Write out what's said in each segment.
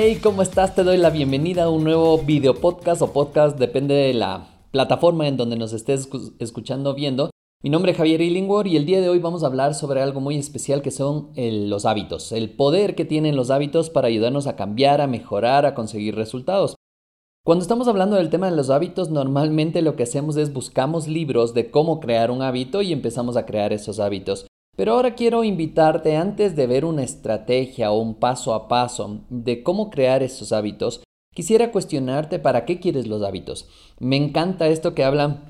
Hey, ¿cómo estás? Te doy la bienvenida a un nuevo video podcast o podcast, depende de la plataforma en donde nos estés escuchando viendo. Mi nombre es Javier Illingworth y el día de hoy vamos a hablar sobre algo muy especial que son los hábitos, el poder que tienen los hábitos para ayudarnos a cambiar, a mejorar, a conseguir resultados. Cuando estamos hablando del tema de los hábitos, normalmente lo que hacemos es buscamos libros de cómo crear un hábito y empezamos a crear esos hábitos. Pero ahora quiero invitarte antes de ver una estrategia o un paso a paso de cómo crear esos hábitos, quisiera cuestionarte para qué quieres los hábitos. Me encanta esto que habla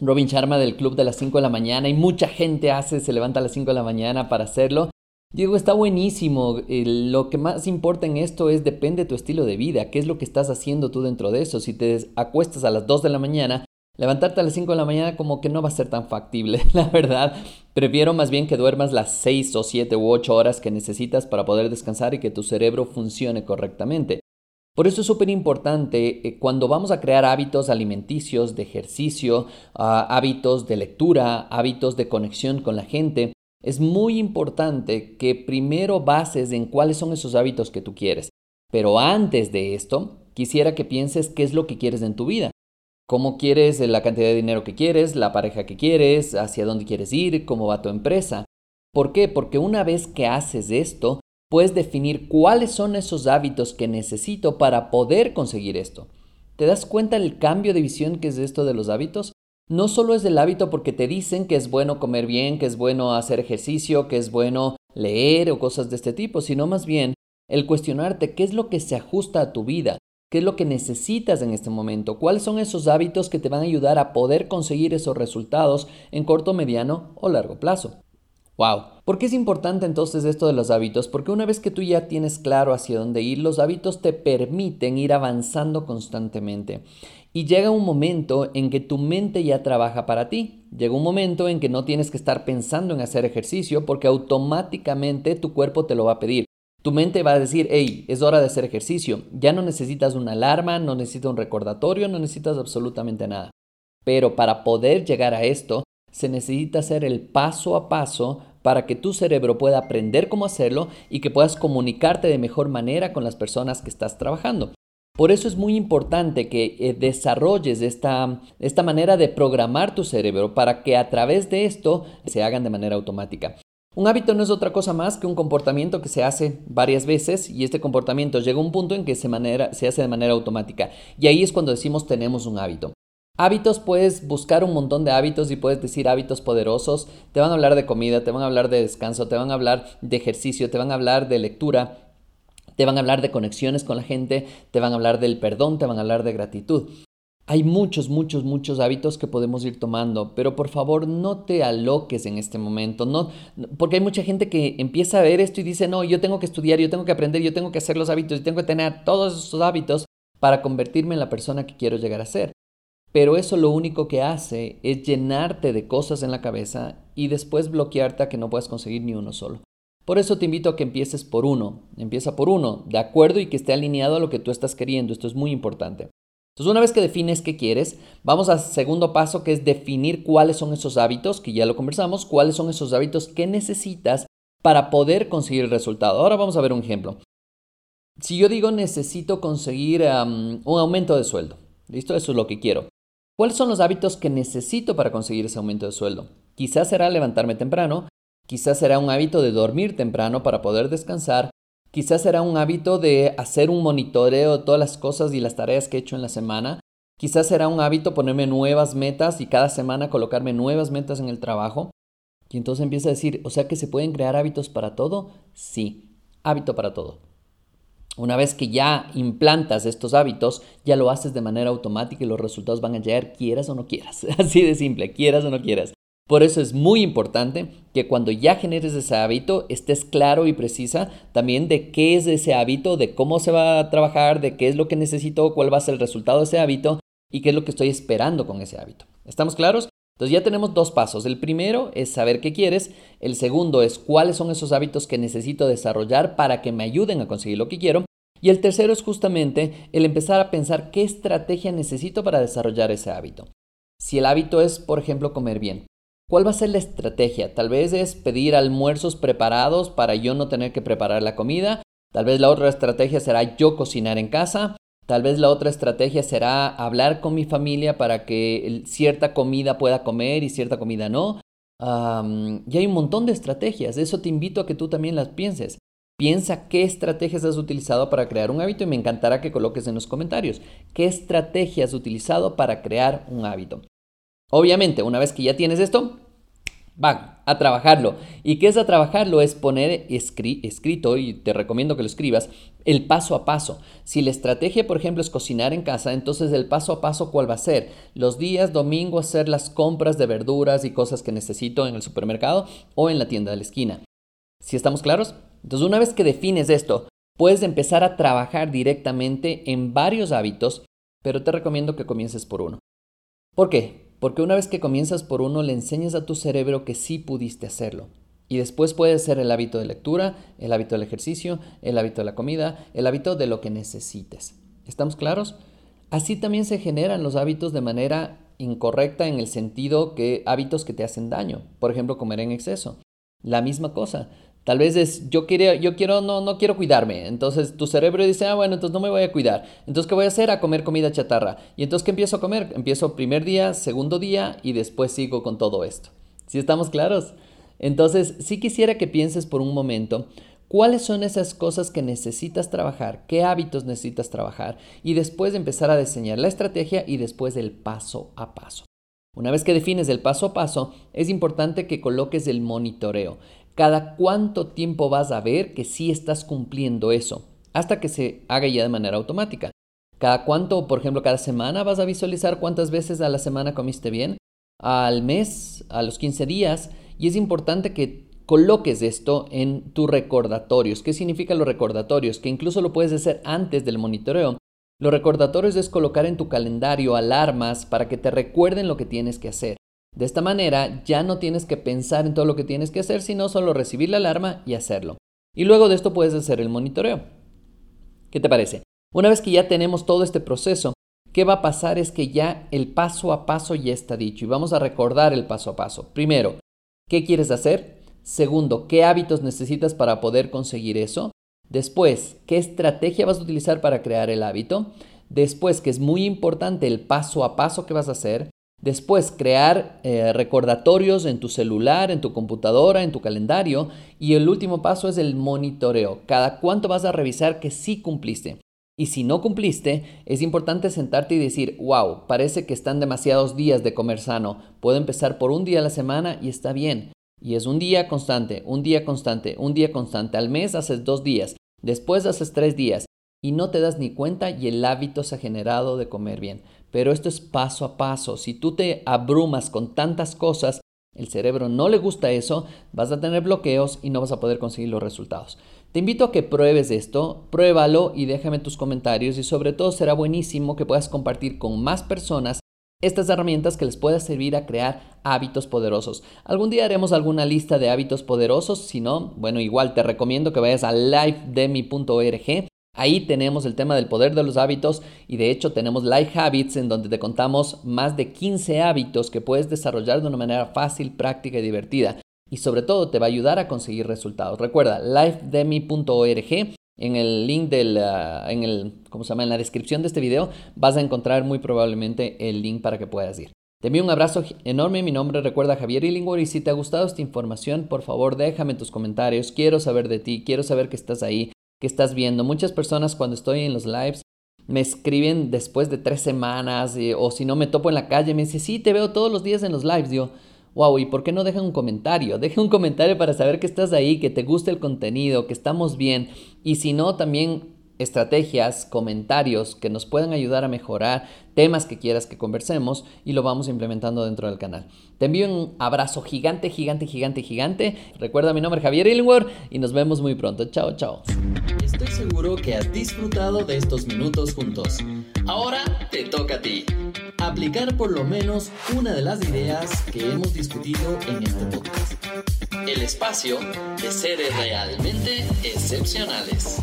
Robin Sharma del club de las 5 de la mañana y mucha gente hace, se levanta a las 5 de la mañana para hacerlo. Diego, está buenísimo. lo que más importa en esto es depende de tu estilo de vida. ¿Qué es lo que estás haciendo tú dentro de eso? Si te acuestas a las 2 de la mañana, Levantarte a las 5 de la mañana como que no va a ser tan factible, la verdad. Prefiero más bien que duermas las 6 o 7 u 8 horas que necesitas para poder descansar y que tu cerebro funcione correctamente. Por eso es súper importante eh, cuando vamos a crear hábitos alimenticios, de ejercicio, ah, hábitos de lectura, hábitos de conexión con la gente, es muy importante que primero bases en cuáles son esos hábitos que tú quieres. Pero antes de esto, quisiera que pienses qué es lo que quieres en tu vida cómo quieres, la cantidad de dinero que quieres, la pareja que quieres, hacia dónde quieres ir, cómo va tu empresa. ¿Por qué? Porque una vez que haces esto, puedes definir cuáles son esos hábitos que necesito para poder conseguir esto. ¿Te das cuenta del cambio de visión que es esto de los hábitos? No solo es el hábito porque te dicen que es bueno comer bien, que es bueno hacer ejercicio, que es bueno leer o cosas de este tipo, sino más bien el cuestionarte qué es lo que se ajusta a tu vida, ¿Qué es lo que necesitas en este momento? ¿Cuáles son esos hábitos que te van a ayudar a poder conseguir esos resultados en corto, mediano o largo plazo? Wow. ¿Por qué es importante entonces esto de los hábitos? Porque una vez que tú ya tienes claro hacia dónde ir, los hábitos te permiten ir avanzando constantemente. Y llega un momento en que tu mente ya trabaja para ti. Llega un momento en que no tienes que estar pensando en hacer ejercicio porque automáticamente tu cuerpo te lo va a pedir. Tu mente va a decir, hey, es hora de hacer ejercicio. Ya no necesitas una alarma, no necesitas un recordatorio, no necesitas absolutamente nada. Pero para poder llegar a esto, se necesita hacer el paso a paso para que tu cerebro pueda aprender cómo hacerlo y que puedas comunicarte de mejor manera con las personas que estás trabajando. Por eso es muy importante que eh, desarrolles esta, esta manera de programar tu cerebro para que a través de esto se hagan de manera automática. Un hábito no es otra cosa más que un comportamiento que se hace varias veces y este comportamiento llega a un punto en que se, se hace de manera automática y ahí es cuando decimos tenemos un hábito. Hábitos, puedes buscar un montón de hábitos y puedes decir hábitos poderosos. Te van a hablar de comida, te van a hablar de descanso, te van a hablar de ejercicio, te van a hablar de lectura, te van a hablar de conexiones con la gente, te van a hablar del perdón, te van a hablar de gratitud. Hay muchos, muchos, muchos hábitos que podemos ir tomando, pero por favor no te aloques en este momento, no, porque hay mucha gente que empieza a ver esto y dice, no, yo tengo que estudiar, yo tengo que aprender, yo tengo que hacer los hábitos, yo tengo que tener todos esos hábitos para convertirme en la persona que quiero llegar a ser. Pero eso lo único que hace es llenarte de cosas en la cabeza y después bloquearte a que no puedas conseguir ni uno solo. Por eso te invito a que empieces por uno, empieza por uno, de acuerdo y que esté alineado a lo que tú estás queriendo, esto es muy importante. Entonces, una vez que defines qué quieres, vamos al segundo paso que es definir cuáles son esos hábitos, que ya lo conversamos, cuáles son esos hábitos que necesitas para poder conseguir el resultado. Ahora vamos a ver un ejemplo. Si yo digo necesito conseguir un aumento de sueldo, ¿listo? Eso es lo que quiero. ¿Cuáles son los hábitos que necesito para conseguir ese aumento de sueldo? Quizás será levantarme temprano, quizás será un hábito de dormir temprano para poder descansar, Quizás será un hábito de hacer un monitoreo de todas las cosas y las tareas que he hecho en la semana. Quizás será un hábito ponerme nuevas metas y cada semana colocarme nuevas metas en el trabajo. Y entonces empieza a decir, o sea que se pueden crear hábitos para todo. Sí, hábito para todo. Una vez que ya implantas estos hábitos, ya lo haces de manera automática y los resultados van a llegar quieras o no quieras. Así de simple, quieras o no quieras. Por eso es muy importante que cuando ya generes ese hábito estés claro y precisa también de qué es ese hábito, de cómo se va a trabajar, de qué es lo que necesito, cuál va a ser el resultado de ese hábito y qué es lo que estoy esperando con ese hábito. ¿Estamos claros? Entonces ya tenemos dos pasos. El primero es saber qué quieres. El segundo es cuáles son esos hábitos que necesito desarrollar para que me ayuden a conseguir lo que quiero. Y el tercero es justamente el empezar a pensar qué estrategia necesito para desarrollar ese hábito. Si el hábito es, por ejemplo, comer bien, ¿Cuál va a ser la estrategia? Tal vez es pedir almuerzos preparados para yo no tener que preparar la comida. Tal vez la otra estrategia será yo cocinar en casa. Tal vez la otra estrategia será hablar con mi familia para que cierta comida pueda comer y cierta comida no. y hay un montón de estrategias. Eso te invito a que tú también las pienses. Piensa qué estrategias has utilizado para crear un hábito y me encantará que coloques en los comentarios qué estrategias has utilizado para crear un hábito. Obviamente, una vez que ya tienes esto, van a trabajarlo. ¿Y qué es a trabajarlo? Es poner escrito, y te recomiendo que lo escribas, el paso a paso. Si la estrategia, por ejemplo, es cocinar en casa, entonces el paso a paso, ¿cuál va a ser? Los días domingo hacer las compras de verduras y cosas que necesito en el supermercado o en la tienda de la esquina. ¿Si estamos claros? Entonces, una vez que defines esto, puedes empezar a trabajar directamente en varios hábitos, pero te recomiendo que comiences por uno. ¿Por qué? Porque una vez que comienzas por uno, le enseñas a tu cerebro que sí pudiste hacerlo. Y después puede ser el hábito de lectura, el hábito del ejercicio, el hábito de la comida, el hábito de lo que necesites. ¿Estamos claros? Así también se generan los hábitos de manera incorrecta en el sentido que hábitos que te hacen daño. Por ejemplo, comer en exceso. La misma cosa. Tal vez es, yo quiero, yo quiero, no, no quiero cuidarme. Entonces tu cerebro dice, ah, bueno, entonces no me voy a cuidar. Entonces, ¿qué voy a hacer? A comer comida chatarra. Y entonces, ¿qué empiezo a comer? Empiezo primer día, segundo día y después sigo con todo esto. ¿Sí estamos claros? Entonces, sí quisiera que pienses por un momento cuáles son esas cosas que necesitas trabajar, qué hábitos necesitas trabajar y después empezar a diseñar la estrategia y después el paso a paso. Una vez que defines el paso a paso, es importante que coloques el monitoreo. Cada cuánto tiempo vas a ver que sí estás cumpliendo eso, hasta que se haga ya de manera automática. Cada cuánto, por ejemplo, cada semana vas a visualizar cuántas veces a la semana comiste bien, al mes, a los 15 días, y es importante que coloques esto en tus recordatorios. ¿Qué significa los recordatorios? Que incluso lo puedes hacer antes del monitoreo. Los recordatorios es colocar en tu calendario alarmas para que te recuerden lo que tienes que hacer. De esta manera ya no tienes que pensar en todo lo que tienes que hacer, sino solo recibir la alarma y hacerlo. Y luego de esto puedes hacer el monitoreo. ¿Qué te parece? Una vez que ya tenemos todo este proceso, ¿qué va a pasar? Es que ya el paso a paso ya está dicho y vamos a recordar el paso a paso. Primero, ¿qué quieres hacer? Segundo, ¿qué hábitos necesitas para poder conseguir eso? Después, ¿qué estrategia vas a utilizar para crear el hábito? Después, que es muy importante el paso a paso que vas a hacer. Después, crear eh, recordatorios en tu celular, en tu computadora, en tu calendario. Y el último paso es el monitoreo. Cada cuánto vas a revisar que sí cumpliste. Y si no cumpliste, es importante sentarte y decir, wow, parece que están demasiados días de comer sano. Puedo empezar por un día a la semana y está bien. Y es un día constante, un día constante, un día constante. Al mes haces dos días, después haces tres días y no te das ni cuenta y el hábito se ha generado de comer bien. Pero esto es paso a paso. Si tú te abrumas con tantas cosas, el cerebro no le gusta eso, vas a tener bloqueos y no vas a poder conseguir los resultados. Te invito a que pruebes esto, pruébalo y déjame tus comentarios y sobre todo será buenísimo que puedas compartir con más personas estas herramientas que les pueda servir a crear hábitos poderosos. Algún día haremos alguna lista de hábitos poderosos, si no, bueno, igual te recomiendo que vayas a lifedemi.org Ahí tenemos el tema del poder de los hábitos y de hecho tenemos Life Habits en donde te contamos más de 15 hábitos que puedes desarrollar de una manera fácil, práctica y divertida. Y sobre todo te va a ayudar a conseguir resultados. Recuerda, lifedemi.org. En el link del, ah, en el, ¿cómo se llama? En la descripción de este video vas a encontrar muy probablemente el link para que puedas ir. Te envío un abrazo enorme, mi nombre recuerda Javier Illingworth y si te ha gustado esta información, por favor déjame tus comentarios, quiero saber de ti, quiero saber que estás ahí, que estás viendo. Muchas personas cuando estoy en los lives me escriben después de tres semanas eh, o si no me topo en la calle me dice, sí, te veo todos los días en los lives. Digo, wow, ¿y por qué no dejan un comentario? Deja un comentario para saber que estás ahí, que te gusta el contenido, que estamos bien. Y si no, también estrategias, comentarios que nos puedan ayudar a mejorar, temas que quieras que conversemos y lo vamos implementando dentro del canal. Te envío un abrazo gigante, gigante, gigante, gigante. Recuerda mi nombre es Javier Illingworth y nos vemos muy pronto. Chao, chao. Estoy seguro que has disfrutado de estos minutos juntos. Ahora te toca a ti. Aplicar por lo menos una de las ideas que hemos discutido en este podcast. El espacio de seres realmente excepcionales.